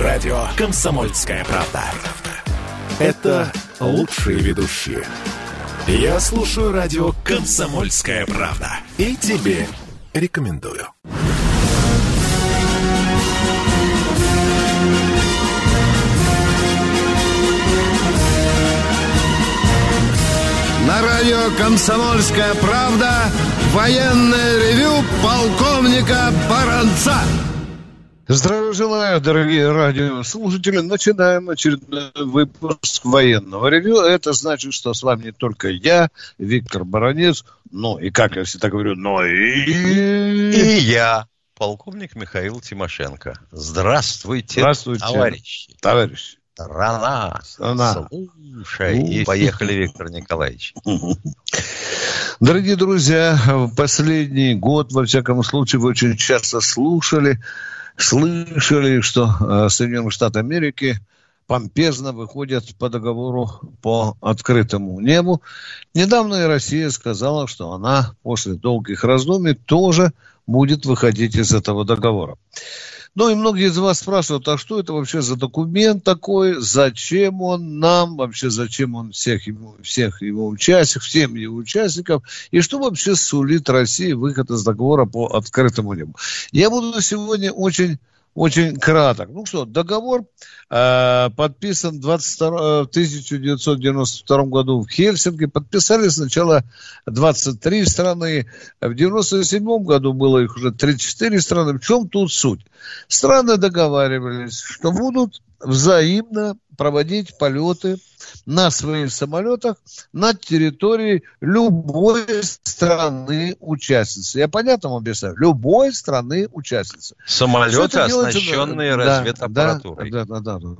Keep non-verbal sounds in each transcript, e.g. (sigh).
радио «Комсомольская правда». Это лучшие ведущие. Я слушаю радио «Комсомольская правда». И тебе рекомендую. На радио «Комсомольская правда» военное ревю полковника Баранца. Здравия желаю, дорогие радиослушатели. Начинаем очередной выпуск военного ревю. Это значит, что с вами не только я, Виктор Баранец, но и, как я всегда говорю, но и... И я, полковник Михаил Тимошенко. Здравствуйте, Здравствуйте, товарищи. товарищи. Страна, Страна. слушай. И поехали, Виктор Николаевич. (laughs) Дорогие друзья, в последний год, во всяком случае, вы очень часто слушали, слышали, что э, Соединенные Штаты Америки помпезно выходят по договору по открытому небу. Недавно и Россия сказала, что она после долгих раздумий тоже будет выходить из этого договора. Ну и многие из вас спрашивают, а что это вообще за документ такой, зачем он нам, вообще зачем он всех его, всех его участников, всем его участникам, и что вообще сулит России выход из договора по открытому небу. Я буду сегодня очень очень краток. Ну что, договор э, подписан 22, э, в 1992 году в Хельсинки. Подписали сначала 23 страны. В 1997 году было их уже 34 страны. В чем тут суть? Страны договаривались, что будут взаимно проводить полеты на своих самолетах на территории любой страны участницы. Я понятно вам объясняю? Любой страны участницы. Самолеты, оснащенные да, разведаппаратурой. Да, да, да, да.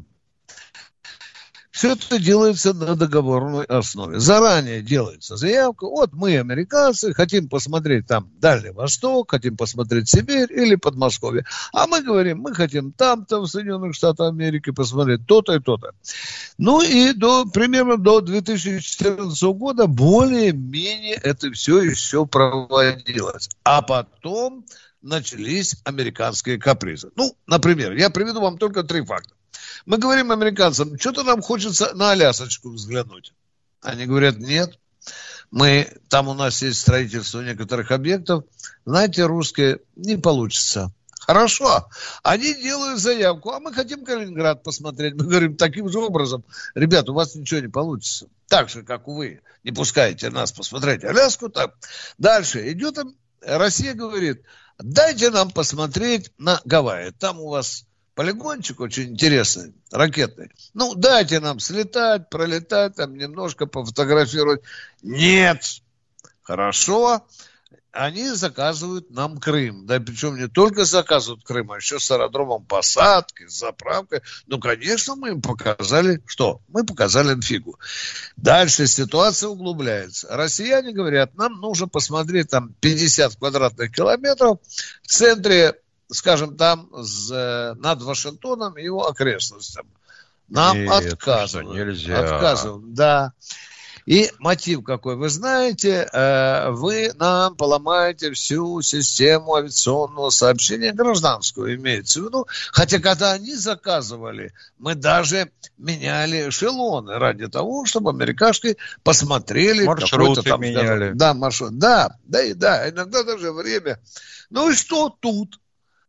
Все это делается на договорной основе. Заранее делается заявка. Вот мы, американцы, хотим посмотреть там Дальний Восток, хотим посмотреть Сибирь или Подмосковье. А мы говорим, мы хотим там-то в Соединенных Штатах Америки посмотреть то-то и то-то. Ну и до, примерно до 2014 года более-менее это все еще проводилось. А потом начались американские капризы. Ну, например, я приведу вам только три факта. Мы говорим американцам, что-то нам хочется на Алясочку взглянуть. Они говорят, нет, мы, там у нас есть строительство некоторых объектов. Знаете, русские, не получится. Хорошо. Они делают заявку, а мы хотим Калининград посмотреть. Мы говорим таким же образом. Ребят, у вас ничего не получится. Так же, как вы не пускаете нас посмотреть Аляску. Так. Дальше идет Россия говорит, дайте нам посмотреть на Гавайи. Там у вас полигончик очень интересный, ракетный. Ну, дайте нам слетать, пролетать, там немножко пофотографировать. Нет. Хорошо. Они заказывают нам Крым. Да, причем не только заказывают Крым, а еще с аэродромом посадки, с заправкой. Ну, конечно, мы им показали, что? Мы показали инфигу. Дальше ситуация углубляется. Россияне говорят, нам нужно посмотреть там 50 квадратных километров в центре скажем, там с, э, над Вашингтоном и его окрестностям. Нам Нет, отказывают. Нельзя. Отказывают, да. И мотив какой? Вы знаете, э, вы нам поломаете всю систему авиационного сообщения гражданскую, имеется в виду. Хотя, когда они заказывали, мы даже меняли эшелоны ради того, чтобы американцы посмотрели. Маршруты там, меняли. Да, маршрут. Да, да и да. Иногда даже время. Ну и что тут?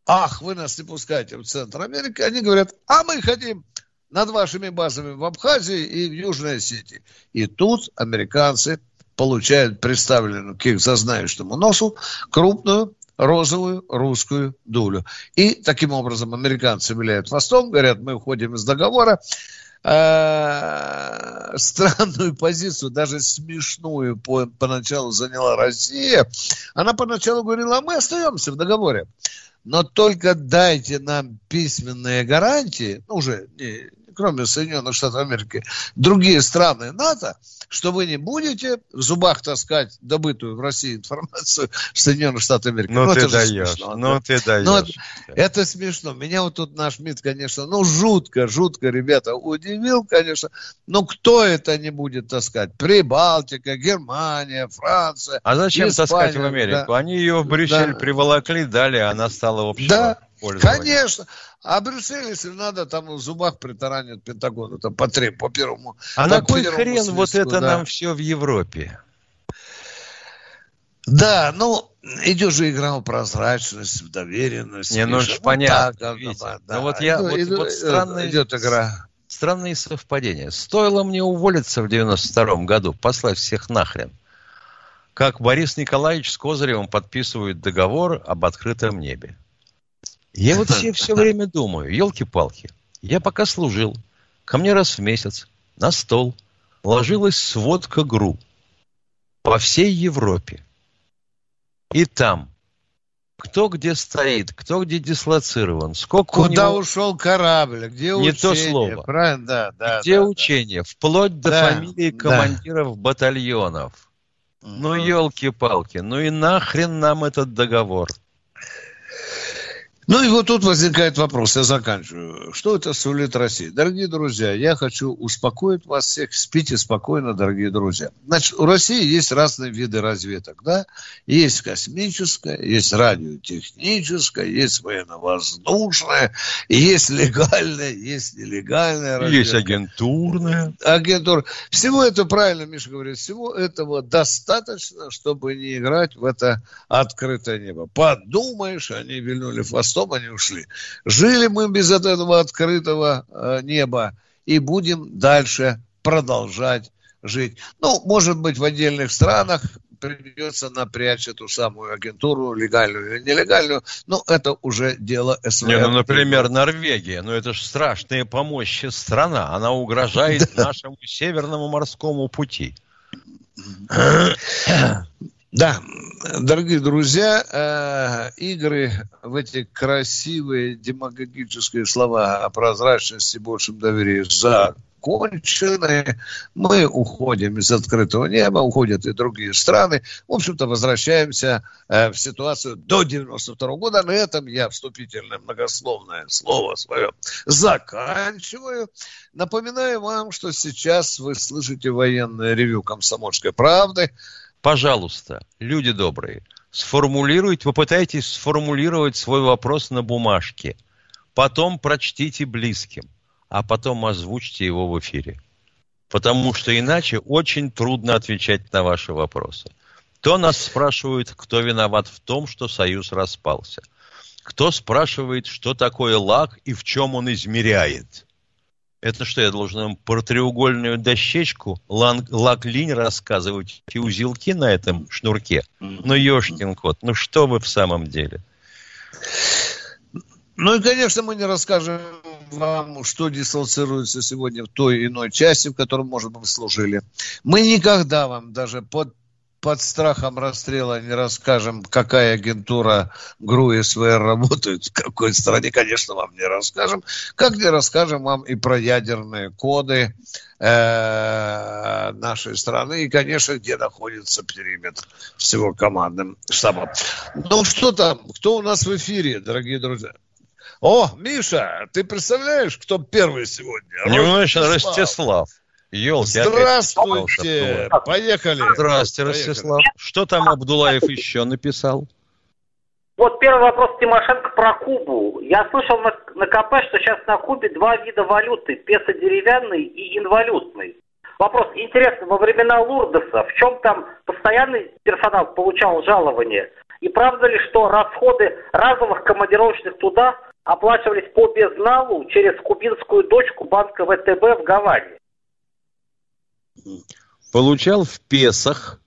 Ах, вы нас не пускаете в Центр Америки, они говорят, а мы хотим над вашими базами в Абхазии и в Южной Осетии. И тут американцы получают представленную к их зазнающему носу крупную розовую русскую дулю. И таким образом американцы виляют хвостом, говорят, мы уходим из договора. Э, странную позицию, даже смешную по, поначалу заняла Россия. Она поначалу говорила, а мы остаемся в договоре но только дайте нам письменные гарантии, ну, уже не, кроме Соединенных Штатов Америки, другие страны НАТО, что вы не будете в зубах таскать добытую в России информацию в Соединенных Штатах Америки. Ну, ну ты даешь, смешно, ну, да. ты даешь. Ну, это, это смешно. Меня вот тут наш МИД, конечно, ну, жутко, жутко, ребята, удивил, конечно. Но кто это не будет таскать? Прибалтика, Германия, Франция, А зачем Испания, таскать в Америку? Да. Они ее в Брюссель да. приволокли, дали, а она стала общего. Да, Конечно. А Брюссель, если надо, там в зубах притаранят Пентагону, там по, три, по первому. А на кой хрен списку, вот это да. нам все в Европе? Да, ну, идет же игра в прозрачность, в доверенность. Не, ну, же понятно. Так, да, да. вот я, иду, вот, иду, вот странная, идет игра. Странные совпадения. Стоило мне уволиться в 92 году, послать всех нахрен. Как Борис Николаевич с Козыревым подписывают договор об открытом небе. Я вот все, все время думаю, елки-палки, я пока служил, ко мне раз в месяц на стол ложилась сводка ГРУ по всей Европе. И там кто где стоит, кто где дислоцирован, сколько Куда него... ушел корабль, где учение. Не то слово. Правильно, да, да. Где да, учение, да. вплоть до да, фамилии командиров да. батальонов. Ну, елки-палки, ну и нахрен нам этот договор? Ну и вот тут возникает вопрос, я заканчиваю. Что это сулит России? Дорогие друзья, я хочу успокоить вас всех. Спите спокойно, дорогие друзья. Значит, у России есть разные виды разведок, да? Есть космическая, есть радиотехническая, есть военно-воздушная, есть легальная, есть нелегальная разведка. Есть агентурная. Агентур. Всего этого, правильно Миша говорит, всего этого достаточно, чтобы не играть в это открытое небо. Подумаешь, они вильнули фасад хвостом они ушли. Жили мы без этого открытого э, неба и будем дальше продолжать жить. Ну, может быть, в отдельных странах придется напрячь эту самую агентуру, легальную или нелегальную, но это уже дело СВР. Не, ну, например, Норвегия, ну это же страшная помощь страна, она угрожает нашему северному морскому пути. (clears throat) (clears throat) Да, дорогие друзья, э, игры в эти красивые демагогические слова о прозрачности и большем доверии закончены. Мы уходим из открытого неба, уходят и другие страны. В общем-то, возвращаемся э, в ситуацию до 92 года. На этом я вступительное многословное слово свое заканчиваю. Напоминаю вам, что сейчас вы слышите военное ревю «Комсомольской правды» пожалуйста, люди добрые, сформулируйте, попытайтесь сформулировать свой вопрос на бумажке. Потом прочтите близким, а потом озвучьте его в эфире. Потому что иначе очень трудно отвечать на ваши вопросы. Кто нас спрашивает, кто виноват в том, что Союз распался? Кто спрашивает, что такое лак и в чем он измеряет? Это что, я должен им про треугольную дощечку, лак-линь рассказывать и узелки на этом шнурке? Ну, ешкин кот, ну что вы в самом деле? Ну и, конечно, мы не расскажем вам, что дислоцируется сегодня в той иной части, в которой, может быть, служили. Мы никогда вам даже под под страхом расстрела не расскажем, какая агентура ГРУ и СВР работает (laughs) в какой стране, конечно, вам не расскажем. Как не расскажем вам и про ядерные коды э, нашей страны, и, конечно, где находится периметр всего командным штабом. Ну, что там? Кто у нас в эфире, дорогие друзья? О, Миша, ты представляешь, кто первый сегодня? Немножко Ростислав. Елки, Здравствуйте! Поехали! Здравствуйте, Ростислав. Что там Абдулаев еще написал? Вот первый вопрос Тимошенко про Кубу. Я слышал на, на КП, что сейчас на Кубе два вида валюты. Песо деревянный и инвалютный. Вопрос. Интересно, во времена Лурдеса в чем там постоянный персонал получал жалование? И правда ли, что расходы разовых командировочных туда оплачивались по безналу через кубинскую дочку банка ВТБ в Гаване? Получал в Песах.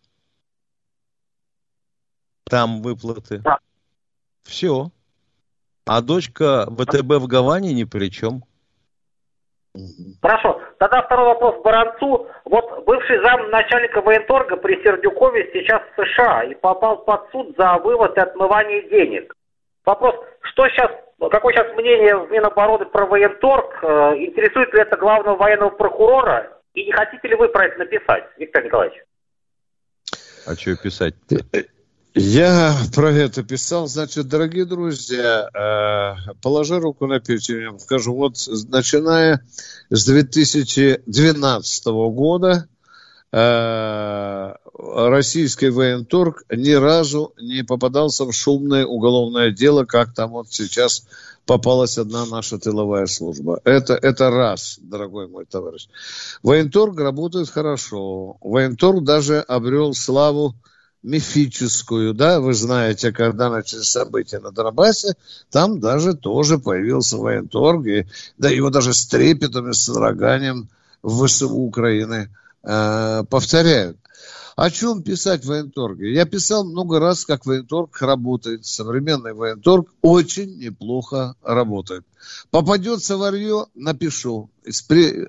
Там выплаты. Да. Все. А дочка ВТБ в Гаване ни при чем. Хорошо. Тогда второй вопрос Баранцу. Вот бывший зам начальника военторга при Сердюкове сейчас в США и попал под суд за вывод и отмывание денег. Вопрос, что сейчас, какое сейчас мнение в Минобороны про военторг? Э, интересует ли это главного военного прокурора? И не хотите ли вы про это написать, Виктор Николаевич? А что писать Я про это писал. Значит, дорогие друзья, э, положи руку на печень, скажу, вот начиная с 2012 года э, российский военторг ни разу не попадался в шумное уголовное дело, как там вот сейчас попалась одна наша тыловая служба. Это, это раз, дорогой мой товарищ. Военторг работает хорошо. Военторг даже обрел славу мифическую, да, вы знаете, когда начались события на Донбассе, там даже тоже появился военторг, и, да, его даже с трепетом и с содроганием в ВСУ Украины э, повторяют. О чем писать в военторге? Я писал много раз, как военторг работает. Современный военторг очень неплохо работает. Попадется варье, напишу.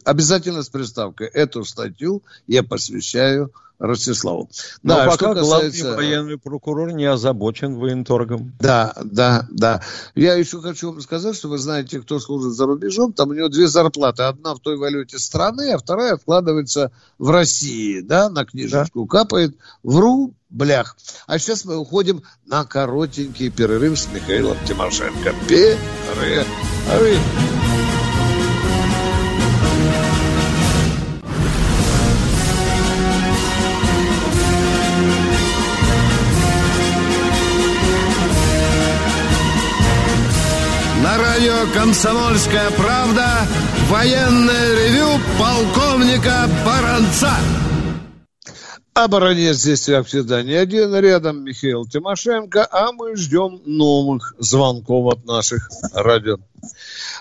Обязательно с приставкой. Эту статью я посвящаю Ростиславу. Но да, пока касается... главный военный прокурор не озабочен военторгом. Да, да, да. Я еще хочу вам сказать, что вы знаете, кто служит за рубежом, там у него две зарплаты. Одна в той валюте страны, а вторая откладывается в России, да, на книжечку да. капает в рублях. А сейчас мы уходим на коротенький перерыв с Михаилом Тимошенко. Перерыв. «Комсомольская правда» военное ревю полковника Баранца. А баронец здесь, как всегда, не один. Рядом Михаил Тимошенко, а мы ждем новых звонков от наших радио.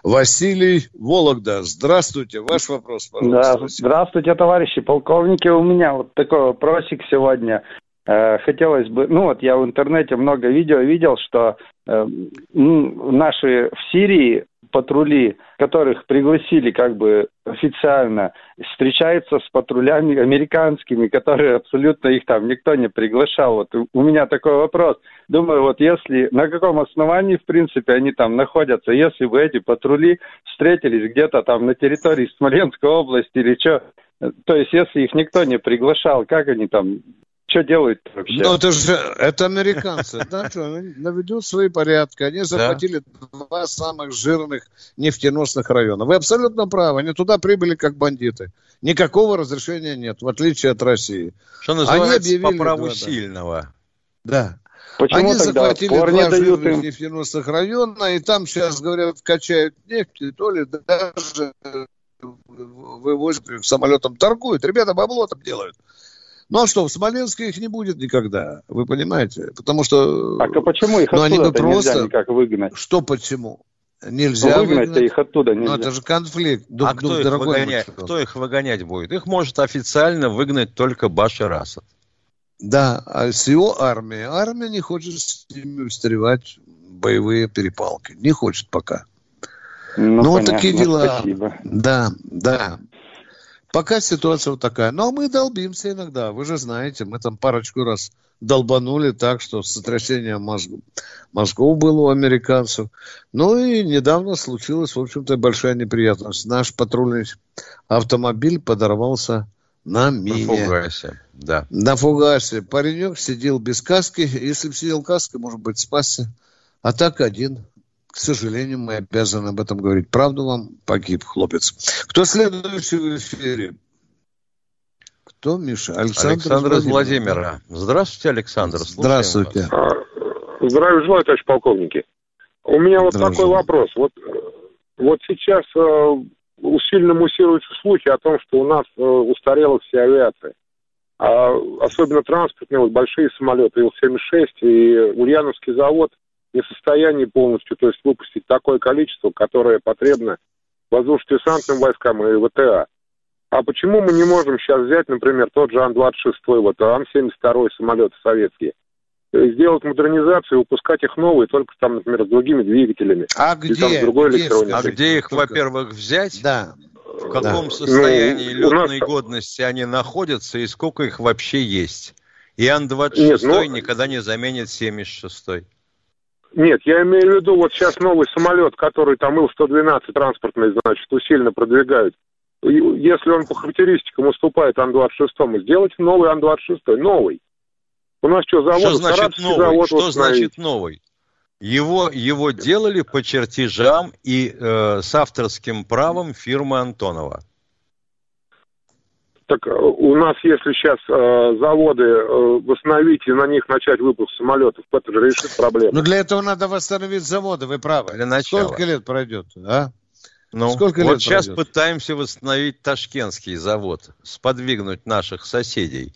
Василий Вологда, здравствуйте. Ваш вопрос, пожалуйста. Да, здравствуйте, товарищи полковники. У меня вот такой вопросик сегодня. Э, хотелось бы, ну вот я в интернете много видео видел, что э, наши в Сирии патрули, которых пригласили как бы официально, встречаются с патрулями американскими, которые абсолютно их там никто не приглашал. Вот у меня такой вопрос. Думаю, вот если, на каком основании, в принципе, они там находятся, если бы эти патрули встретились где-то там на территории Смоленской области или что, то есть, если их никто не приглашал, как они там что делают вообще? Ну, это же, это американцы, да, что, наведут свои порядки. Они захватили да. два самых жирных нефтеносных района. Вы абсолютно правы, они туда прибыли как бандиты. Никакого разрешения нет, в отличие от России. Что называется, они по праву два, сильного. Да. Почему Они захватили два жирных им... нефтеносных района, и там сейчас, говорят, качают нефть, и то ли даже вывозят самолетом торгуют. Ребята бабло там делают. Ну а что, в Смоленске их не будет никогда, вы понимаете? Потому что... Так а почему их ну, они бы просто... нельзя никак выгнать? Что почему? Нельзя ну, выгнать. их оттуда нельзя. Ну, это же конфликт. Дух, а дух, кто, их выгонять, кто их выгонять будет? Их может официально выгнать только Башар Асад. Да, а с его армией. Армия не хочет с ними встревать боевые перепалки. Не хочет пока. Ну, ну вот такие дела. Спасибо. Да, да. Пока ситуация вот такая. Но мы долбимся иногда. Вы же знаете, мы там парочку раз долбанули так, что сотрясение мозгов, мозгов было у американцев. Ну и недавно случилась, в общем-то, большая неприятность. Наш патрульный автомобиль подорвался на мине. На фугасе, да. На фугасе. Паренек сидел без каски. Если бы сидел каской, может быть, спасся. А так один к сожалению, мы обязаны об этом говорить. Правду вам погиб хлопец. Кто следующий в эфире? Кто, Миша? Александр, Александр из Владимира. Здравствуйте, Александр. Здравствуйте. А, здравия желаю, товарищ полковники. У меня вот Здравия такой вопрос. Вот, вот сейчас э, сильно муссируются слухи о том, что у нас э, устарела вся авиация. А, особенно транспортные, вот большие самолеты Ил-76 и Ульяновский завод – не в состоянии полностью, то есть выпустить такое количество, которое потребно воздушно-десантным войскам и ВТА. А почему мы не можем сейчас взять, например, тот же Ан-26, вот Ан-72 самолет советские, сделать модернизацию и выпускать их новые, только там, например, с другими двигателями. А где? там другой где а где их, во-первых, взять? Да. В каком да. состоянии ну, летной нас... годности они находятся и сколько их вообще есть? И Ан-26 ну... никогда не заменит 76-й. Нет, я имею в виду, вот сейчас новый самолет, который там Ил-112 транспортный, значит, усиленно продвигают. Если он по характеристикам уступает Ан-26, сделать новый Ан-26, новый. У нас что, завод? Что значит новый? Завод что значит новый? Его, его делали по чертежам и э, с авторским правом фирмы Антонова. Так э, у нас, если сейчас э, заводы э, восстановить и на них начать выпуск самолетов, это же решит проблему. Но для этого надо восстановить заводы, вы правы. Для начала. Сколько лет пройдет, а? Ну, Сколько вот лет сейчас пройдет? пытаемся восстановить Ташкентский завод, сподвигнуть наших соседей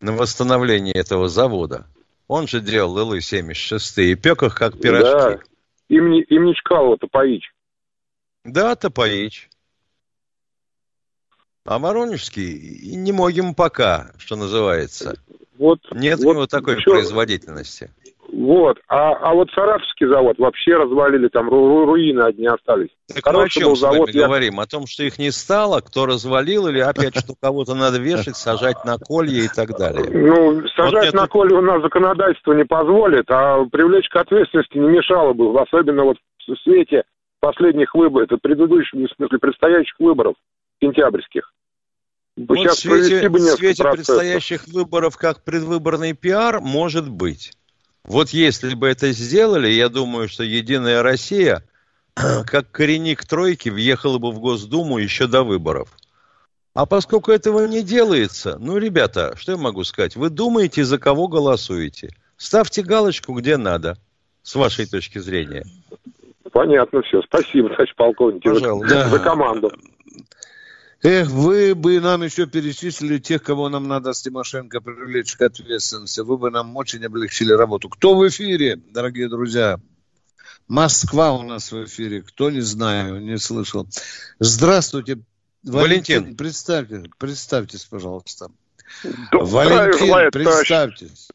на восстановление этого завода. Он же делал Илы-76 и пек их как Да. пирожки. Им не, им не Чкалова-то. Да, Топаич. А Воронежский не могим пока, что называется. Вот, Нет у вот него такой чё- производительности. Вот. А, а вот Саратовский завод вообще развалили, там ру- ру- руины одни остались. Так мы о Хороший чем был с завод, я- говорим? О том, что их не стало, кто развалил, или опять, что кого-то надо вешать, сажать на колье и так далее? Ну, сажать это- на коле у нас законодательство не позволит, а привлечь к ответственности не мешало бы, особенно вот в свете последних выборов, это предыдущих, в смысле, предстоящих выборов, сентябрьских. Вот Сейчас в свете, бы в свете процессов. предстоящих выборов как предвыборный пиар, может быть. Вот если бы это сделали, я думаю, что «Единая Россия», (clears throat) как коренник тройки, въехала бы в Госдуму еще до выборов. А поскольку этого не делается, ну, ребята, что я могу сказать? Вы думаете, за кого голосуете. Ставьте галочку где надо, с вашей точки зрения. Понятно все. Спасибо, товарищ полковник, за, Пожалуйста. за команду. Эх, вы бы нам еще перечислили тех, кого нам надо с Тимошенко привлечь к ответственности. Вы бы нам очень облегчили работу. Кто в эфире, дорогие друзья? Москва у нас в эфире. Кто не знаю, не слышал. Здравствуйте. Валентин. Представьте, представьтесь, пожалуйста. Здравия Валентин, желаю, товарищ, представьтесь.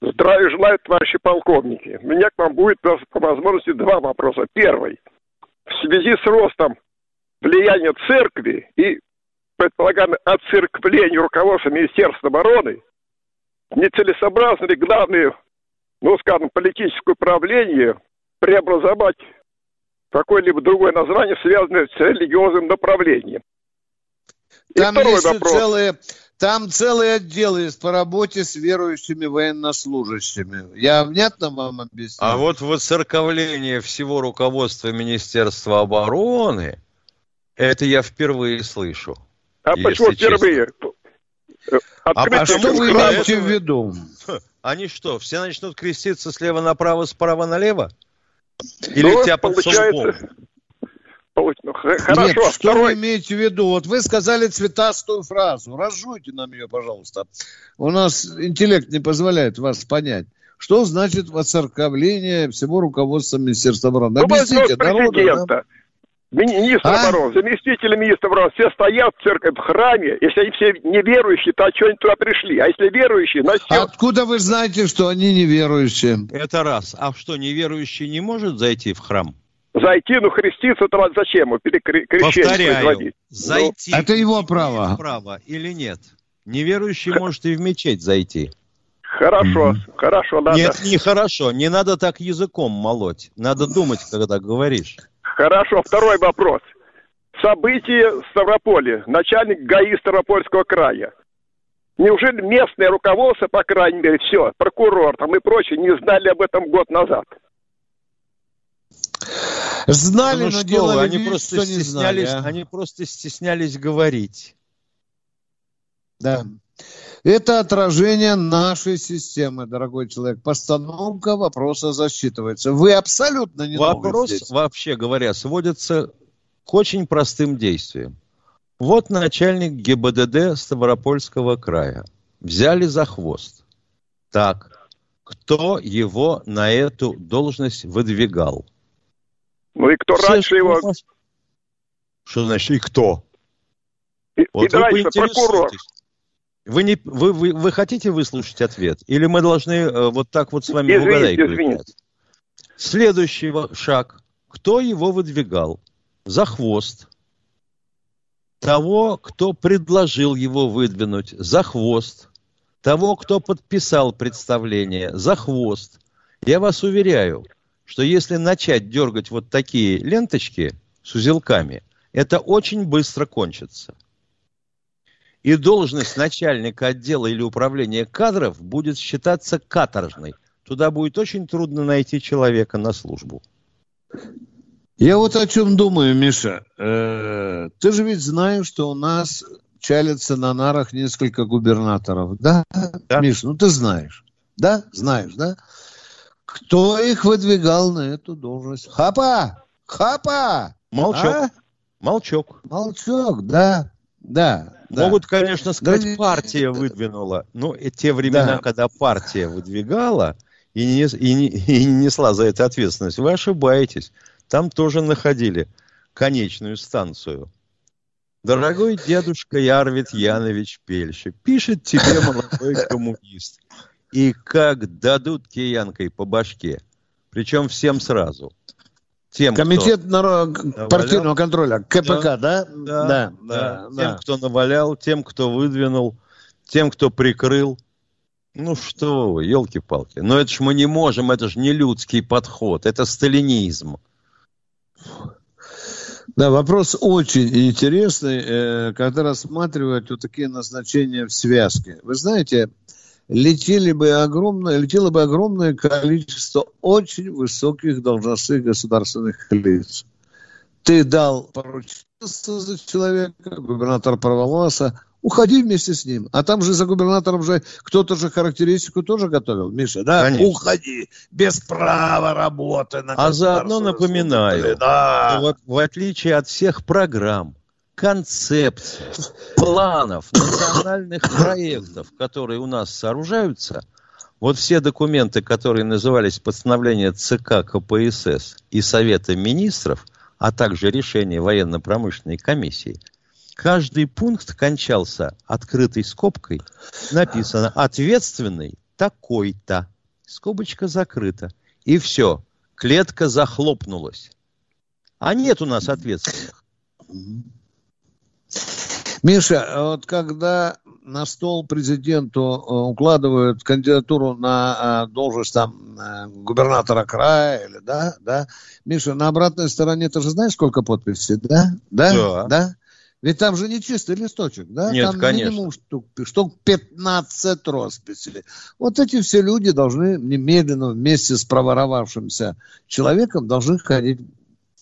здравия желаю, товарищи полковники. У меня к вам будет по возможности два вопроса. Первый. В связи с ростом влияния церкви и предполагаемое отцерквление руководства Министерства обороны, нецелесообразно ли главное, ну, скажем, политическое управление преобразовать в какое-либо другое название, связанное с религиозным направлением? И Там второй есть вопрос. целые, там целый отдел есть по работе с верующими военнослужащими. Я внятно вам объяснил? А вот воцерковление всего руководства Министерства обороны, это я впервые слышу. А почему впервые? Э, А что вы имеете в виду? (laughs) Они что, все начнут креститься слева направо, справа налево? Или Ну, тебя под получается, ну, Хорошо, Нет, что второй. вы имеете в виду? Вот вы сказали цветастую фразу. Разжуйте нам ее, пожалуйста. У нас интеллект не позволяет вас понять. Что значит воцерковление всего руководства Министерства обороны? Ну, Объясните народу. да? Министр А? обороны, заместитель министра обороны, все стоят в церкви, в храме. Если они все неверующие, то что они туда пришли? А если верующие, на стен- Откуда вы знаете, что они неверующие? Это раз. А что, неверующий не может зайти в храм? зайти, ну, хреститься, то зачем? перекрещение Повторяю, производить. зайти. Это его право. право или нет? Неверующий может и в мечеть зайти. Ну, хорошо, хорошо, надо. Нет, нехорошо. Не надо так языком молоть. Надо думать, когда говоришь. Хорошо, второй вопрос. События в Ставрополе. Начальник ГАИ Ставропольского края. Неужели местное руководство, по крайней мере, все, прокурор там и прочее, не знали об этом год назад? Знали, Ну но что делали они вид, просто что не знали. а. они просто стеснялись говорить. Да. Это отражение нашей системы, дорогой человек. Постановка вопроса засчитывается. Вы абсолютно не Вопрос, здесь. вообще говоря, сводится к очень простым действиям. Вот начальник ГИБДД Ставропольского края. Взяли за хвост. Так, кто его на эту должность выдвигал? Ну и кто Все раньше его... Что значит и кто? И, и Вот вы дальше прокурор. Вы, не, вы, вы, вы хотите выслушать ответ? Или мы должны э, вот так вот с вами в Извините, угадайку извините. Следующий шаг. Кто его выдвигал? За хвост. Того, кто предложил его выдвинуть, за хвост. Того, кто подписал представление, за хвост. Я вас уверяю, что если начать дергать вот такие ленточки с узелками, это очень быстро кончится. И должность начальника отдела или управления кадров будет считаться каторжной. Туда будет очень трудно найти человека на службу. Я вот о чем думаю, Миша. Э, Ты же ведь знаешь, что у нас чалится на нарах несколько губернаторов. Да, да. Миш, ну ты знаешь. Да, знаешь, да? Кто их выдвигал на эту должность? Хапа! Хапа! Молчок. А? Молчок. Молчок, да. Да. Могут, конечно, сказать, да, партия выдвинула. Но те времена, да. когда партия выдвигала и не, и, не, (laughs) и не несла за это ответственность, вы ошибаетесь. Там тоже находили конечную станцию. Дорогой дедушка Ярвит Янович Пельщик, пишет тебе молодой коммунист. И как дадут киянкой по башке. Причем всем сразу. Тем, Комитет кто навалял, партийного контроля, КПК, да? Да, да, да, да. Тем, да. кто навалял, тем, кто выдвинул, тем, кто прикрыл. Ну что вы, елки-палки. Но это ж мы не можем, это же не людский подход, это сталинизм. Да, вопрос очень интересный, э, когда рассматривают вот такие назначения в связке. Вы знаете, летели бы огромное, летело бы огромное количество очень высоких должностных государственных лиц. Ты дал поручительство за человека, губернатор провалился, уходи вместе с ним. А там же за губернатором же кто-то же характеристику тоже готовил, Миша, да? Конечно. Уходи, без права работы. На а заодно напоминаю, да. вот в отличие от всех программ, концепций, планов, национальных проектов, которые у нас сооружаются, вот все документы, которые назывались постановление ЦК КПСС и Совета министров, а также решение военно-промышленной комиссии – Каждый пункт кончался открытой скобкой. Написано «Ответственный такой-то». Скобочка закрыта. И все. Клетка захлопнулась. А нет у нас ответственных. Миша, вот когда на стол президенту э, укладывают кандидатуру на э, должность там э, губернатора края или да, да, Миша, на обратной стороне ты же знаешь, сколько подписей, да? Да? Да. да? Ведь там же не чистый листочек, да? Нет, там конечно. минимум штук, штук 15 росписей. Вот эти все люди должны немедленно вместе с проворовавшимся человеком должны ходить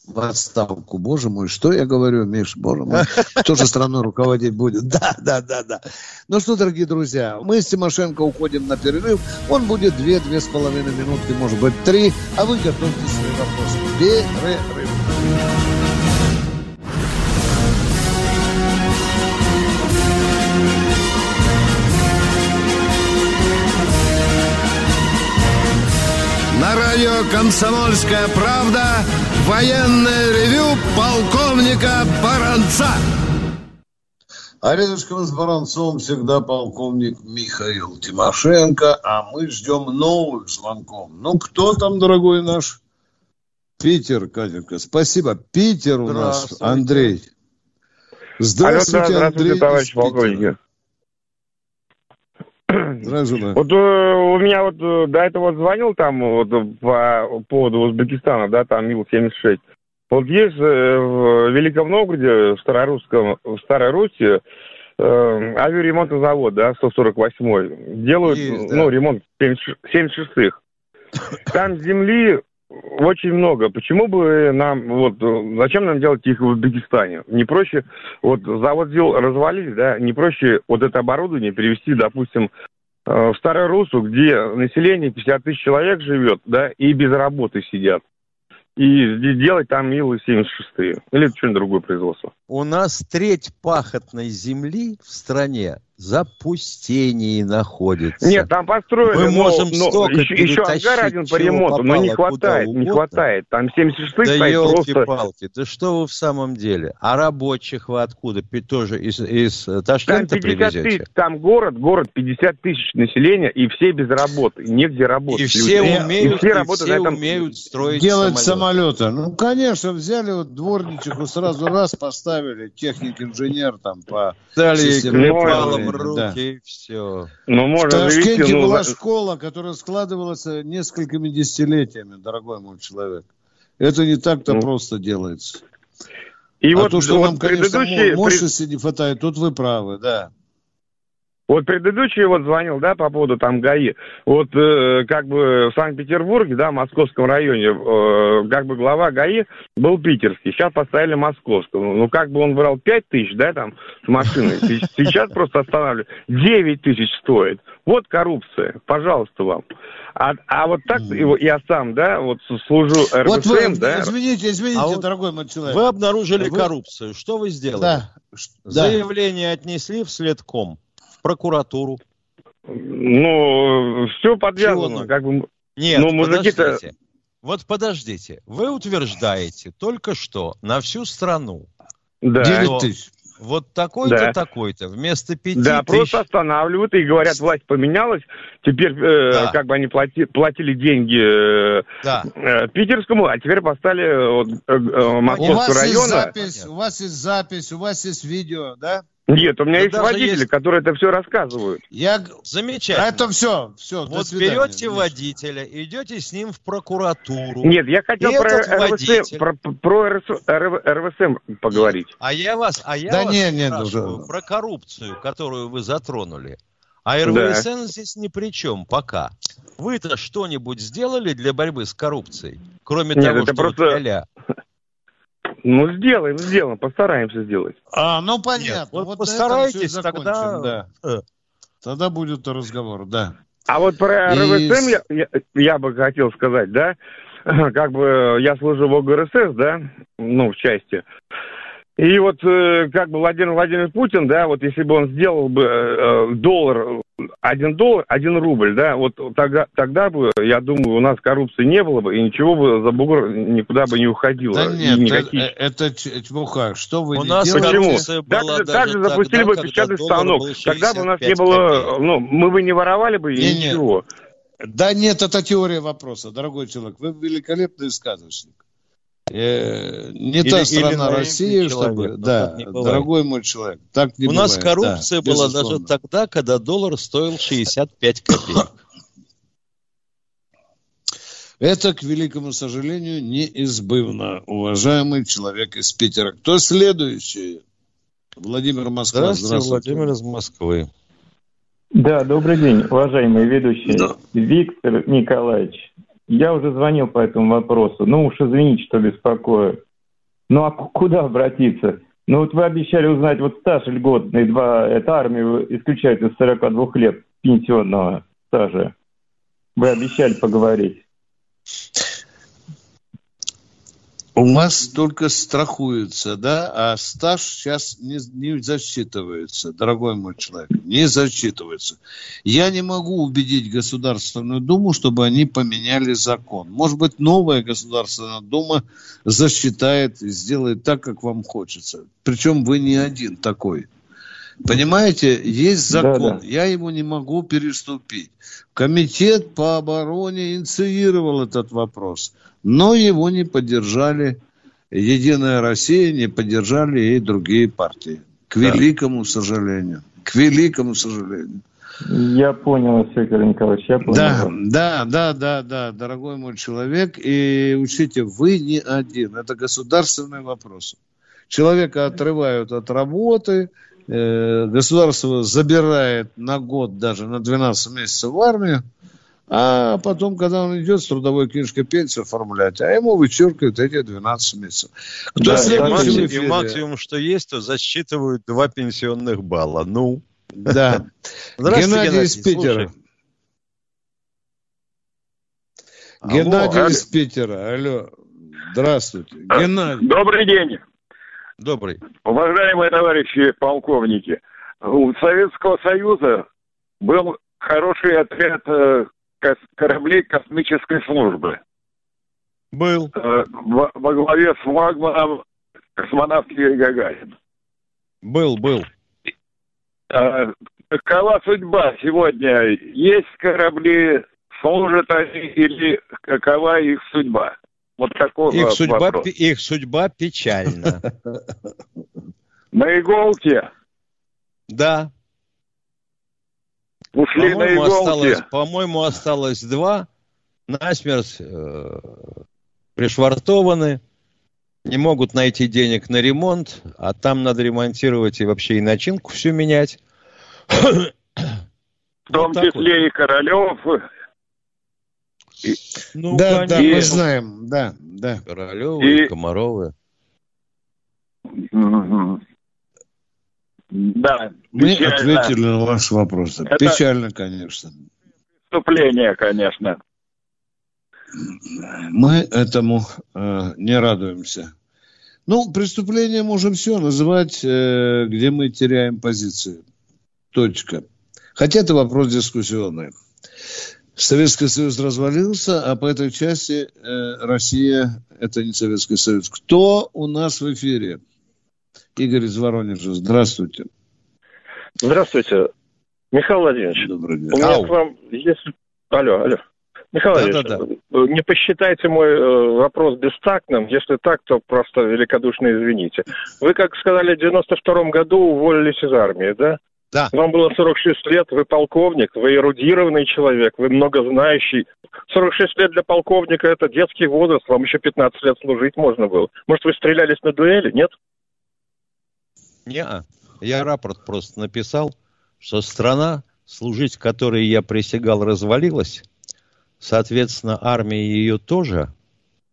в отставку. Боже мой, что я говорю, Миш, боже мой, кто же страной руководить будет? Да, да, да, да. Ну что, дорогие друзья, мы с Тимошенко уходим на перерыв. Он будет две-две с половиной минутки, может быть, три. А вы готовьте свои вопросы. Перерыв. На радио «Комсомольская правда» военное ревю полковника Баранца. А рядышком с Баранцом всегда полковник Михаил Тимошенко, а мы ждем новых звонков. Ну, кто там, дорогой наш? Питер, Катенька. Спасибо. Питер у нас, Андрей. Здравствуйте, Алло, да, здравствуйте Андрей товарищ полковник. (clears throat) Здравствуйте. Вот э, у меня вот э, до этого звонил там вот по поводу Узбекистана, да, там Мил-76. Вот есть э, в Великом Новгороде, в Старорусском, в Старой Руси, э, авиаремонтный завод, да, 148-й. Делают, есть, да. ну, ремонт 76-х. Там земли очень много. Почему бы нам, вот, зачем нам делать их в Узбекистане? Не проще, вот, завод сделал, развалить, да, не проще вот это оборудование перевести, допустим, э, в Старую Русу, где население 50 тысяч человек живет, да, и без работы сидят и делать там Милы 76-е. Или что-нибудь другое производство. У нас треть пахотной земли в стране запустении находится. Нет, там построили. Мы но, можем но, столько еще, еще ангар один по ремонту, но не хватает, не хватает. Там 76 да стоит просто... палки да что вы в самом деле? А рабочих вы откуда? Тоже из, из Ташкента там 50 привезете? Тысяч, там город, город 50 тысяч населения, и все без работы, негде работать. И все люди. умеют, и все, и все этом... умеют строить Делать самолеты. самолеты. Ну, конечно, взяли вот дворничиху, сразу раз поставили, техник-инженер там по Дали руки, да. и все. Ну, можно, в Ташкенте видите, ну... была школа, которая складывалась несколькими десятилетиями, дорогой мой человек. Это не так-то ну. просто делается. И а вот, то, что вот нам, конечно, мощности не хватает, тут вы правы, да. Вот предыдущий вот звонил, да, по поводу там ГАИ. Вот э, как бы в Санкт-Петербурге, да, в московском районе, э, как бы глава ГАИ был питерский. Сейчас поставили московского. Ну, как бы он брал 5 тысяч, да, там, с машиной. (laughs) Сейчас просто останавливают. 9 тысяч стоит. Вот коррупция. Пожалуйста вам. А, а вот так mm. я сам, да, вот служу РВСМ, вот вы, да. Извините, извините, а дорогой мой человек. Вы обнаружили вы... коррупцию. Что вы сделали? Да. Заявление да. отнесли в следком прокуратуру? Ну, все подвязано, как бы. Нет, ну, мужики-то... Вот подождите, вы утверждаете только что на всю страну. Да. 9 тысяч. Вот такой-то, да. такой-то, вместо пяти Да, тысяч... просто останавливают и говорят, власть поменялась, теперь э, да. как бы они плати, платили деньги э, да. э, питерскому, а теперь поставили э, э, Московского района. Есть запись, у вас есть запись, у вас есть видео, да? Нет, у меня да есть водители, есть... которые это все рассказывают. Я... Замечательно. Это все, все. Вот берете водителя, идете с ним в прокуратуру. Нет, я хотел про, водитель... РВС, про, про РВС, РВСМ поговорить. А я вас, а я да вас не, нет, уже... про коррупцию, которую вы затронули. А РВСН да. здесь ни при чем пока. Вы-то что-нибудь сделали для борьбы с коррупцией? Кроме Нет, того, это что просто... вот ну, сделаем, сделаем, постараемся сделать. А, ну, понятно. Нет, вот, вот постарайтесь, тогда... Да. Э. Тогда будет разговор, да. А вот про РВСМ я, я, я бы хотел сказать, да, (clears throat) как бы я служу в ОГРСС, да, ну, в части. И вот э, как бы Владимир Владимирович Путин, да, вот если бы он сделал бы э, доллар, один доллар, один рубль, да, вот тогда, тогда бы, я думаю, у нас коррупции не было бы, и ничего бы за бугор никуда бы не уходило. Да нет, никаких... это, это чепуха. Что вы у нас Почему? Также, также запустили бы печатный станок. Тогда бы у нас не было, копеек. ну, мы бы не воровали бы не, ничего. Нет. Да нет, это теория вопроса, дорогой человек. Вы великолепный сказочник. Э, не или, та страна Россия, чтобы... Да, дорогой мой человек, так не У бывает. нас коррупция да, была безусловно. даже тогда, когда доллар стоил 65 копеек. (coughs) Это, к великому сожалению, неизбывно, уважаемый человек из Питера. Кто следующий? Владимир Москва. Здравствуйте, Здравствуйте. Владимир из Москвы. Да, добрый день, уважаемые ведущие. Да. Виктор Николаевич, я уже звонил по этому вопросу. Ну уж извините, что беспокою. Ну а куда обратиться? Ну вот вы обещали узнать вот стаж льготный, два, это армию исключают из 42 лет пенсионного стажа. Вы обещали поговорить. У вас только страхуется, да, а стаж сейчас не, не засчитывается, дорогой мой человек, не засчитывается. Я не могу убедить Государственную Думу, чтобы они поменяли закон. Может быть, новая Государственная Дума засчитает, сделает так, как вам хочется. Причем вы не один такой. Понимаете, есть закон, да, да. я его не могу переступить. Комитет по обороне инициировал этот вопрос, но его не поддержали Единая Россия, не поддержали и другие партии. К да. великому сожалению. К великому сожалению. Я понял, Виктор Николаевич, я понял. Да, да, да, да, да, дорогой мой человек. И учите, вы не один. Это государственный вопрос. Человека отрывают от работы, Э, государство забирает на год, даже на 12 месяцев в армию, а потом, когда он идет с трудовой книжкой пенсию оформлять, а ему вычеркивают эти 12 месяцев. Кто да, и, максимум, и максимум, что есть, то засчитывают два пенсионных балла. Ну. Да. (laughs) Здравствуйте, Геннадий, Геннадий из Питера. Алло. Геннадий из Питера. Алло. Здравствуйте. Геннадий. Добрый день. Добрый. Уважаемые товарищи полковники, у Советского Союза был хороший отряд э, кораблей космической службы. Был. Э, во, во главе с флагманом космонавт Юрий Гагарин. Был, был. Э, какова судьба сегодня? Есть корабли, служат они или какова их судьба? Вот такой их судьба, вопрос. Их судьба печальна. (laughs) На иголке? Да. Ушли на иголке? Осталось, по-моему, осталось два. Насмерть э, пришвартованы. Не могут найти денег на ремонт, а там надо ремонтировать и вообще и начинку всю менять. В том вот числе вот. и Королев. И... Ну, да, конечно. да, мы знаем, да, да. Королевы, и... Комаровы. Да. Мы печально. ответили на ваши вопросы. Это печально, конечно. Преступление, конечно. Мы этому э, не радуемся. Ну, преступление можем все называть, э, где мы теряем позиции. Точка. Хотя это вопрос дискуссионный. Советский Союз развалился, а по этой части э, Россия – это не Советский Союз. Кто у нас в эфире? Игорь из Воронежа. Здравствуйте. Здравствуйте. Михаил Владимирович. Добрый день. У меня Ау. к вам есть... Алло, алло. Михаил да, Ильич, да, да. не посчитайте мой э, вопрос бестактным. Если так, то просто великодушно извините. Вы, как сказали, в 92 году уволились из армии, да? Да. Вам было 46 лет, вы полковник, вы эрудированный человек, вы многознающий. 46 лет для полковника – это детский возраст, вам еще 15 лет служить можно было. Может, вы стрелялись на дуэли, нет? Не, я рапорт просто написал, что страна, служить которой я присягал, развалилась, Соответственно, армия ее тоже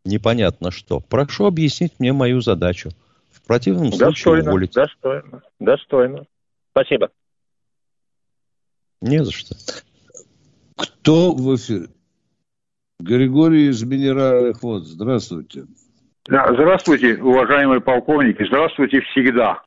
непонятно что. Прошу объяснить мне мою задачу. В противном достойно, случае уволить. Достойно, достойно. Спасибо. Не за что. Кто в эфире? Григорий из Минеральных вод. Здравствуйте. Да, здравствуйте, уважаемые полковники. Здравствуйте всегда.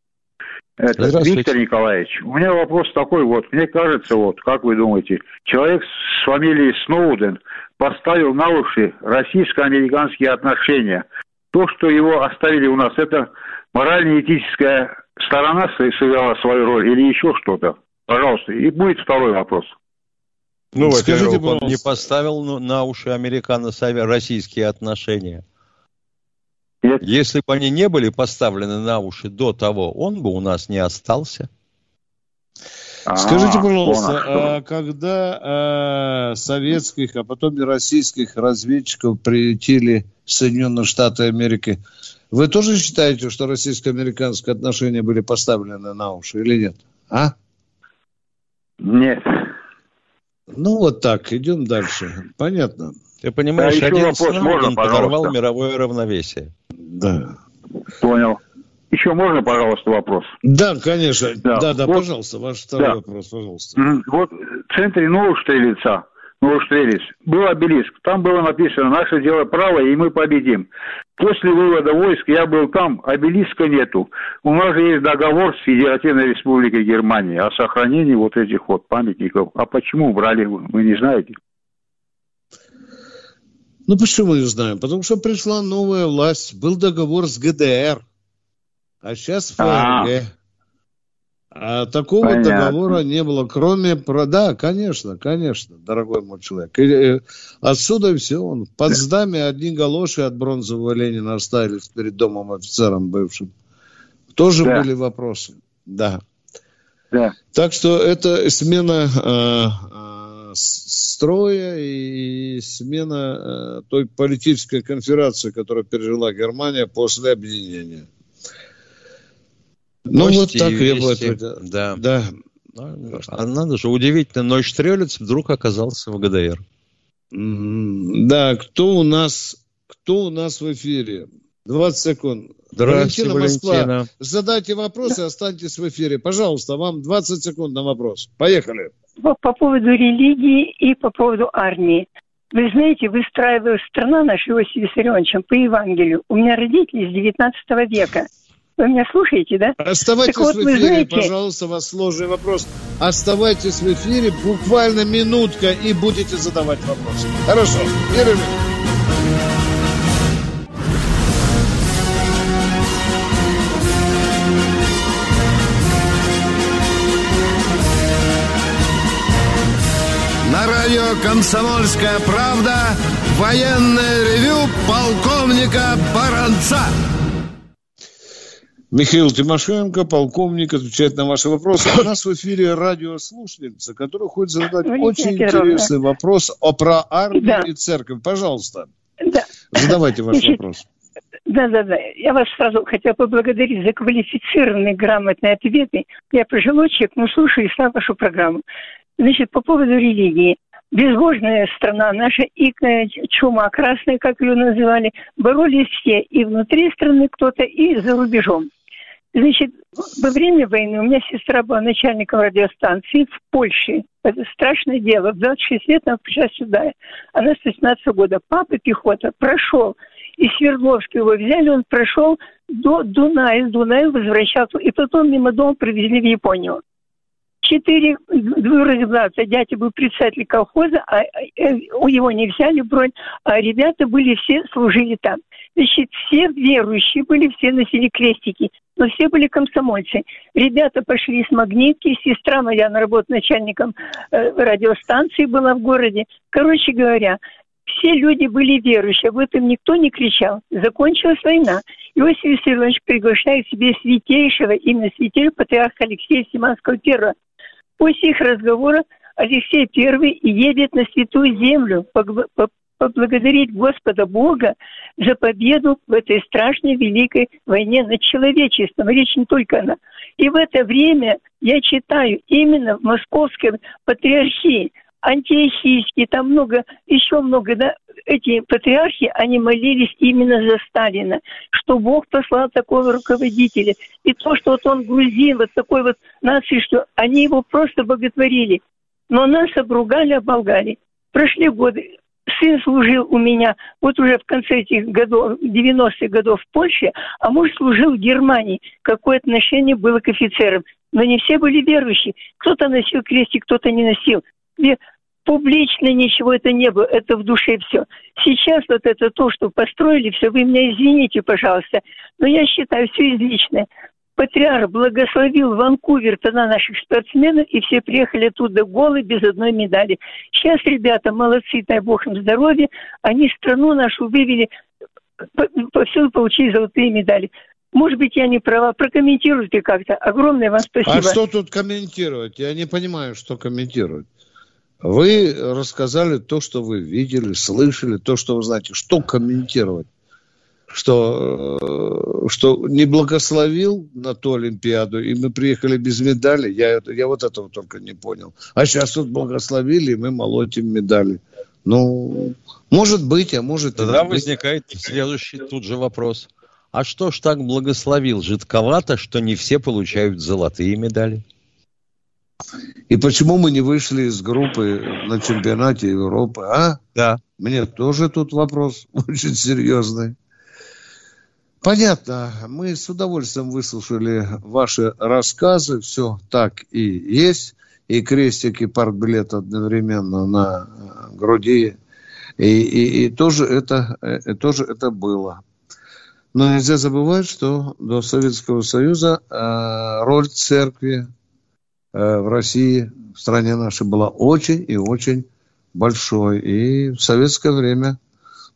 Это Виктор Николаевич, у меня вопрос такой вот. Мне кажется, вот, как вы думаете, человек с фамилией Сноуден поставил на уши российско-американские отношения. То, что его оставили у нас, это морально-этическая сторона сыграла свою роль или еще что-то? Пожалуйста. И будет второй вопрос. Ну, Скажите, он не поставил на уши американо-российские отношения. Нет. Если бы они не были поставлены на уши до того, он бы у нас не остался. А, Скажите, пожалуйста, а когда а, советских, а потом и российских разведчиков прилетели в Соединенные Штаты Америки, вы тоже считаете, что российско-американские отношения были поставлены на уши или нет? А? Нет. Ну вот так, идем дальше. Понятно. Ты понимаешь, один Сноуден подорвал мировое равновесие. Да. Понял. Еще можно, пожалуйста, вопрос? Да, конечно. Да, да, да вот, пожалуйста, ваш второй да. вопрос, пожалуйста. Вот в центре Новострелица, Новострелец, был обелиск. Там было написано «Наше дело правое, и мы победим». После вывода войск я был там, обелиска нету. У нас же есть договор с Федеративной Республикой Германии о сохранении вот этих вот памятников. А почему брали вы не знаете? Ну, почему не знаем? Потому что пришла новая власть, был договор с ГДР, а сейчас ФРГ. А такого Понятно. договора не было, кроме... Да, конечно, конечно, дорогой мой человек. И, и, отсюда все. Он под здами одни галоши от бронзового Ленина оставились перед домом офицером бывшим. Тоже да. были вопросы. Да. Да. Так что это смена э, э, строя и смена э, той политической конференции, которую пережила Германия после объединения. Ну, вот так я бы Да. да. Ну, а надо же, удивительно, но Штрелец вдруг оказался в ГДР. Да, кто у нас, кто у нас в эфире? 20 секунд. Здравствуйте, Валентина, Москва. Валентина. Задайте вопросы, останьтесь в эфире. Пожалуйста, вам 20 секунд на вопрос. Поехали. По, по поводу религии и по поводу армии. Вы знаете, выстраивалась страна наша Иосиф Виссарионовичем по Евангелию. У меня родители с 19 века. Вы меня слушаете, да? Оставайтесь так вот, в эфире, знаете... пожалуйста, вас сложный вопрос. Оставайтесь в эфире, буквально минутка, и будете задавать вопросы. Хорошо, перерыв. «Комсомольская правда» военное ревю полковника Баранца. Михаил Тимошенко, полковник, отвечает на ваши вопросы. У нас в эфире радиослушательница, которая хочет задать Валентина очень Петровна. интересный вопрос о про армию да. и церковь. Пожалуйста, да. задавайте ваш Значит, вопрос. Да, да, да. Я вас сразу хотела поблагодарить за квалифицированные, грамотные ответы. Я пожилой человек, но слушаю и слава вашу программу. Значит, по поводу религии. Безбожная страна, наша икная чума красная, как ее называли, боролись все и внутри страны кто-то, и за рубежом. Значит, во время войны у меня сестра была начальником радиостанции в Польше. Это страшное дело. В 26 лет она пришла сюда. Она с 18 года. Папа пехота прошел. Из Свердловска его взяли, он прошел до Дуная, с Дуная возвращался. И потом мимо дома привезли в Японию четыре двоюродных Дядя был председатель колхоза, а э, у его не взяли бронь, а ребята были все, служили там. Значит, все верующие были, все носили крестики, но все были комсомольцы. Ребята пошли с магнитки, сестра моя, она работает начальником э, радиостанции, была в городе. Короче говоря, все люди были верующие, об этом никто не кричал. Закончилась война. Иосиф Виссарионович приглашает себе святейшего, именно святейшего патриарха Алексея Симанского первого После их разговора Алексей I едет на Святую Землю поблагодарить Господа Бога за победу в этой страшной великой войне над человечеством. Речь не только она. И в это время я читаю именно в Московской патриархии, антиохийские, там много, еще много, да, эти патриархи, они молились именно за Сталина, что Бог послал такого руководителя. И то, что вот он грузин, вот такой вот нации, что они его просто боготворили. Но нас обругали, оболгали. Прошли годы. Сын служил у меня вот уже в конце этих годов, 90-х годов в Польше, а муж служил в Германии. Какое отношение было к офицерам? Но не все были верующие. Кто-то носил крестик, кто-то не носил публично ничего это не было, это в душе все. Сейчас вот это то, что построили, все, вы меня извините, пожалуйста, но я считаю все излишнее. Патриарх благословил Ванкувер тогда наших спортсменов, и все приехали оттуда голые, без одной медали. Сейчас ребята молодцы, дай бог им здоровья, они страну нашу вывели, повсюду получили золотые медали. Может быть, я не права. Прокомментируйте как-то. Огромное вам спасибо. А что тут комментировать? Я не понимаю, что комментировать. Вы рассказали то, что вы видели, слышали, то, что вы знаете. Что комментировать? Что, э, что не благословил на ту Олимпиаду, и мы приехали без медали. Я, я вот этого только не понял. А сейчас тут благословили, и мы молотим медали. Ну, может быть, а может Тогда возникает быть. следующий тут же вопрос. А что ж так благословил? Жидковато, что не все получают золотые медали? И почему мы не вышли из группы на чемпионате Европы, а? Да. Мне тоже тут вопрос (laughs) очень серьезный. Понятно, мы с удовольствием выслушали ваши рассказы, все так и есть, и крестик, и партбилет одновременно на э, груди, и, и, и тоже, это, и э, тоже это было. Но нельзя забывать, что до Советского Союза э, роль церкви в России, в стране нашей, была очень и очень большой. И в советское время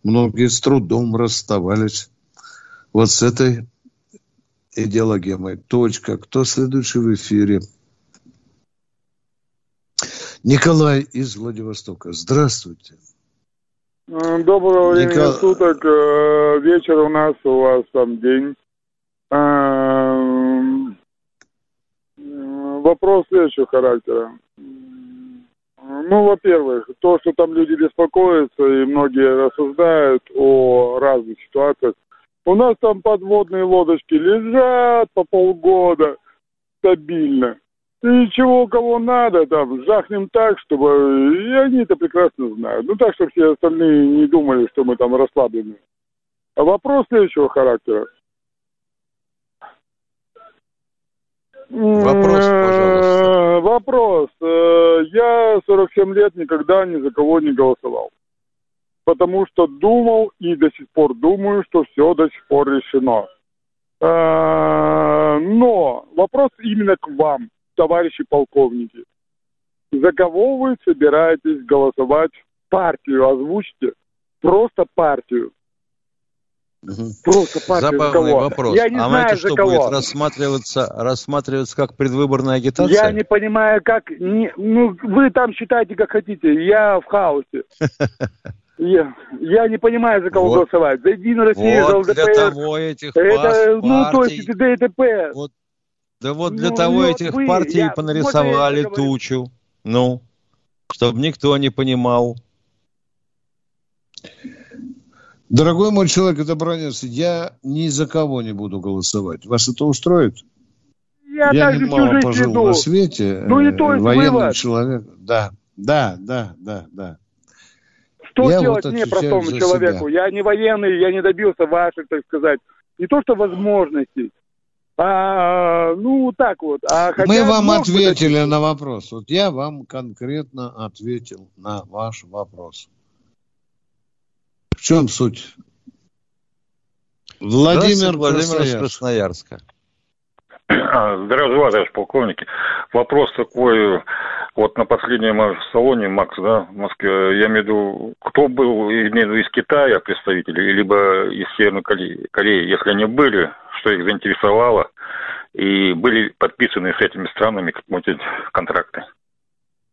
многие с трудом расставались вот с этой идеологемой. Точка. Кто следующий в эфире? Николай из Владивостока. Здравствуйте. Доброго времени Никол... суток. Э, вечер у нас, у вас там день. Э, вопрос следующего характера. Ну, во-первых, то, что там люди беспокоятся и многие рассуждают о разных ситуациях. У нас там подводные лодочки лежат по полгода стабильно. И чего кого надо, там, жахнем так, чтобы... И они это прекрасно знают. Ну, так, чтобы все остальные не думали, что мы там расслаблены. А вопрос следующего характера. Вопрос, пожалуйста. Вопрос. Э, я 47 лет никогда ни за кого не голосовал. Потому что думал и до сих пор думаю, что все до сих пор решено. Э, но вопрос именно к вам, товарищи полковники. За кого вы собираетесь голосовать? Партию озвучьте. Просто партию. Просто партия Забавный кого? вопрос. Я не а знаю, это что кого. будет рассматриваться, рассматриваться как предвыборная агитация? Я не понимаю, как... Не, ну, вы там считайте, как хотите. Я в хаосе. (laughs) Я, я не понимаю, за кого вот, голосовать. За Единую Россию, вот за ЛДПР. для того этих это, Ну, то есть, ДТП. Вот, да вот для ну, того ну, этих вы, партий я, понарисовали тучу. Ну. Чтобы никто не понимал. Дорогой мой человек, это бронец, я ни за кого не буду голосовать. Вас это устроит? Я, я также немало пожил иду. на свете. Ну и то есть военный вывод. человек. Да, да, да, да, да. Что Я делать вот мне, простому человеку? Я не военный, я не добился ваших, так сказать, не то что возможностей, а, ну, так вот. А хотя Мы вам ответили добиться. на вопрос. Вот я вам конкретно ответил на ваш вопрос. В чем суть? Владимир, Владимир Красноярск. Красноярска. А, Здравия желаю, товарищ полковник. Вопрос такой, вот на последнем салоне МАКС, да, в Москве, я имею в виду, кто был, имею в виду, из Китая представители, либо из Северной Кореи, Кореи, если они были, что их заинтересовало, и были подписаны с этими странами какие-нибудь контракты.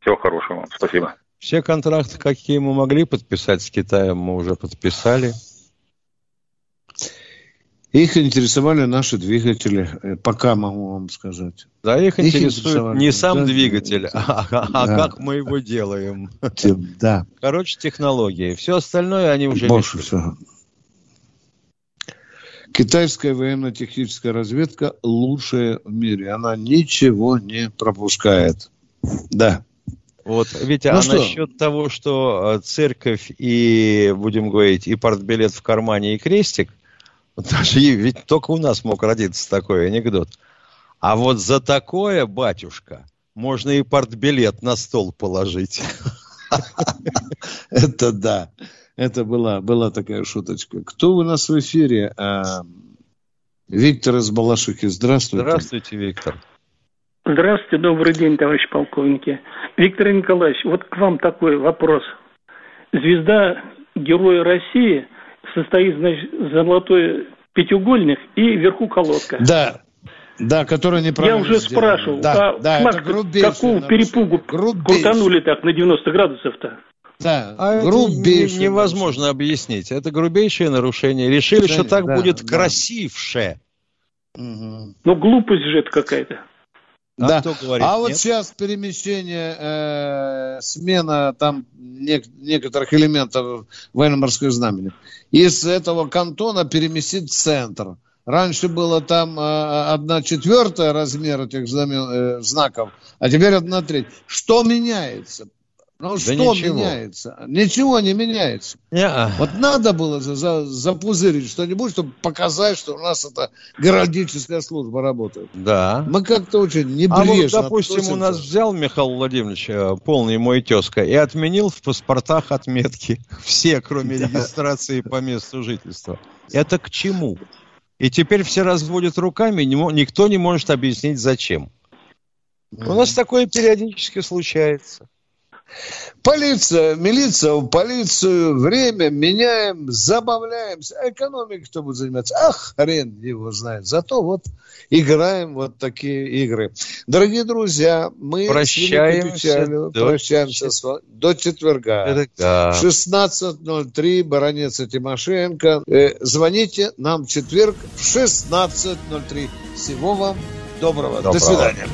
Всего хорошего вам, спасибо. Все контракты, какие мы могли подписать с Китаем, мы уже подписали. Их интересовали наши двигатели, э, пока могу вам сказать. Да, их Их интересует не сам да, двигатель, а, а Да. как мы его делаем. Да. Короче, технологии. Все остальное они уже Больше решили. всего. Китайская военно-техническая разведка лучшая в мире. Она ничего не пропускает. Да. Вот, Витя, Ну а что? насчет того, что э, церковь и, будем говорить, и портбилет в кармане, и крестик, даже ведь только у нас мог родиться такой анекдот. А вот за такое, батюшка, можно и портбилет на стол положить. Это да. Это была, была такая шуточка. Кто у нас в эфире? А, Виктор из Балашихи. Здравствуйте. Здравствуйте, Виктор. Здравствуйте, добрый день, товарищ полковники. Виктор Николаевич, вот к вам такой вопрос. Звезда Героя России состоит, значит, золотой пятиугольник и вверху колодка. Да. Да, который Я неправильно уже сделан. спрашивал, Да, а да, флаг какого нарушение. перепугу крутанули так на 90 градусов-то? Да, А грубейшее не- невозможно объяснить. Это грубейшее нарушение. Решили, что так Да, будет да. красивше. Ну, глупость же это какая-то. А да. кто говорит а вот нет? сейчас перемещение, э, смена там нек- некоторых элементов военно-морского знамени. Из этого кантона переместить в центр. Раньше было там э, одна четвертая размер этих знамен, э, знаков, а теперь одна треть. Что меняется? Ну, Да что ничего. меняется? Ничего не меняется. Не-а. Вот надо было за, за- запузырить что-нибудь, чтобы показать, что у нас это геральдическая служба работает. Да. Мы как-то очень А вот, допустим, у относимся. нас взял Михаил Владимирович, э, полный мой тезка, и отменил в паспортах отметки. (laughs) Все, кроме регистрации по месту жительства. Это к чему? И теперь все разводят руками, не никто не может объяснить, зачем. У нас такое периодически случается. Полиция, милиция полицию, время меняем, забавляемся. Экономикой кто будет заниматься? Ах, хрен его знает. Зато вот играем вот такие игры. Дорогие друзья, мы Прощаемся печалью до прощаемся с вами до четверга. Да. 16.03, Баранец и Тимошенко. Э, звоните нам в четверг в 16.03. Всего вам доброго. До Доброго. свидания.